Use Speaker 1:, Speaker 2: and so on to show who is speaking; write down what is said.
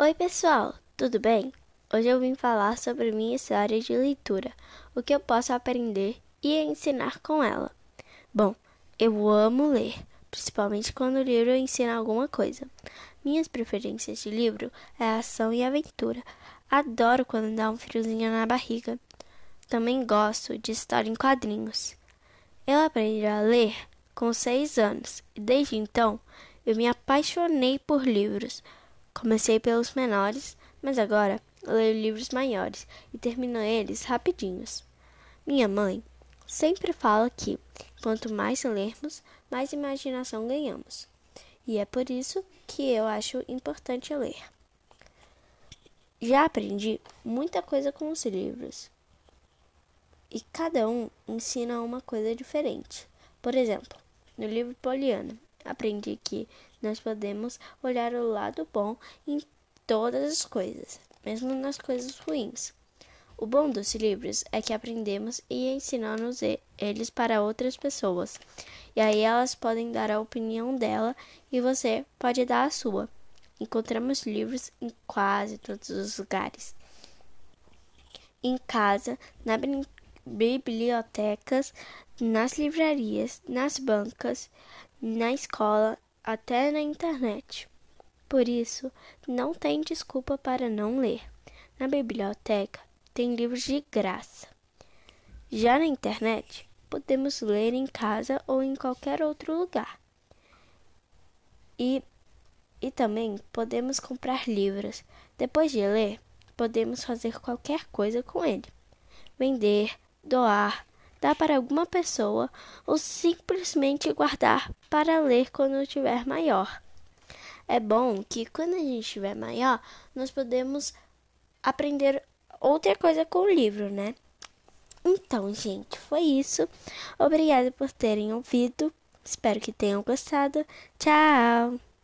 Speaker 1: Oi, pessoal, tudo bem? Hoje eu vim falar sobre minha história de leitura, o que eu posso aprender e ensinar com ela. Bom, eu amo ler, principalmente quando o livro ensina alguma coisa. Minhas preferências de livro é ação e aventura. Adoro quando dá um friozinho na barriga. Também gosto de história em quadrinhos. Eu aprendi a ler com seis anos e desde então eu me apaixonei por livros. Comecei pelos menores, mas agora leio livros maiores e termino eles rapidinhos. Minha mãe sempre fala que quanto mais lermos, mais imaginação ganhamos. E é por isso que eu acho importante ler. Já aprendi muita coisa com os livros. E cada um ensina uma coisa diferente. Por exemplo, no livro Poliana, aprendi que nós podemos olhar o lado bom em todas as coisas, mesmo nas coisas ruins. O bom dos livros é que aprendemos e ensinamos eles para outras pessoas. E aí elas podem dar a opinião dela e você pode dar a sua. Encontramos livros em quase todos os lugares. Em casa, na bibliotecas, nas livrarias, nas bancas, na escola, até na internet. Por isso, não tem desculpa para não ler. Na biblioteca tem livros de graça. Já na internet, podemos ler em casa ou em qualquer outro lugar. E, e também podemos comprar livros. Depois de ler, podemos fazer qualquer coisa com ele: vender, doar, dar para alguma pessoa ou simplesmente guardar para ler quando tiver maior. É bom que quando a gente estiver maior, nós podemos aprender outra coisa com o livro, né? Então, gente, foi isso. Obrigada por terem ouvido. Espero que tenham gostado. Tchau!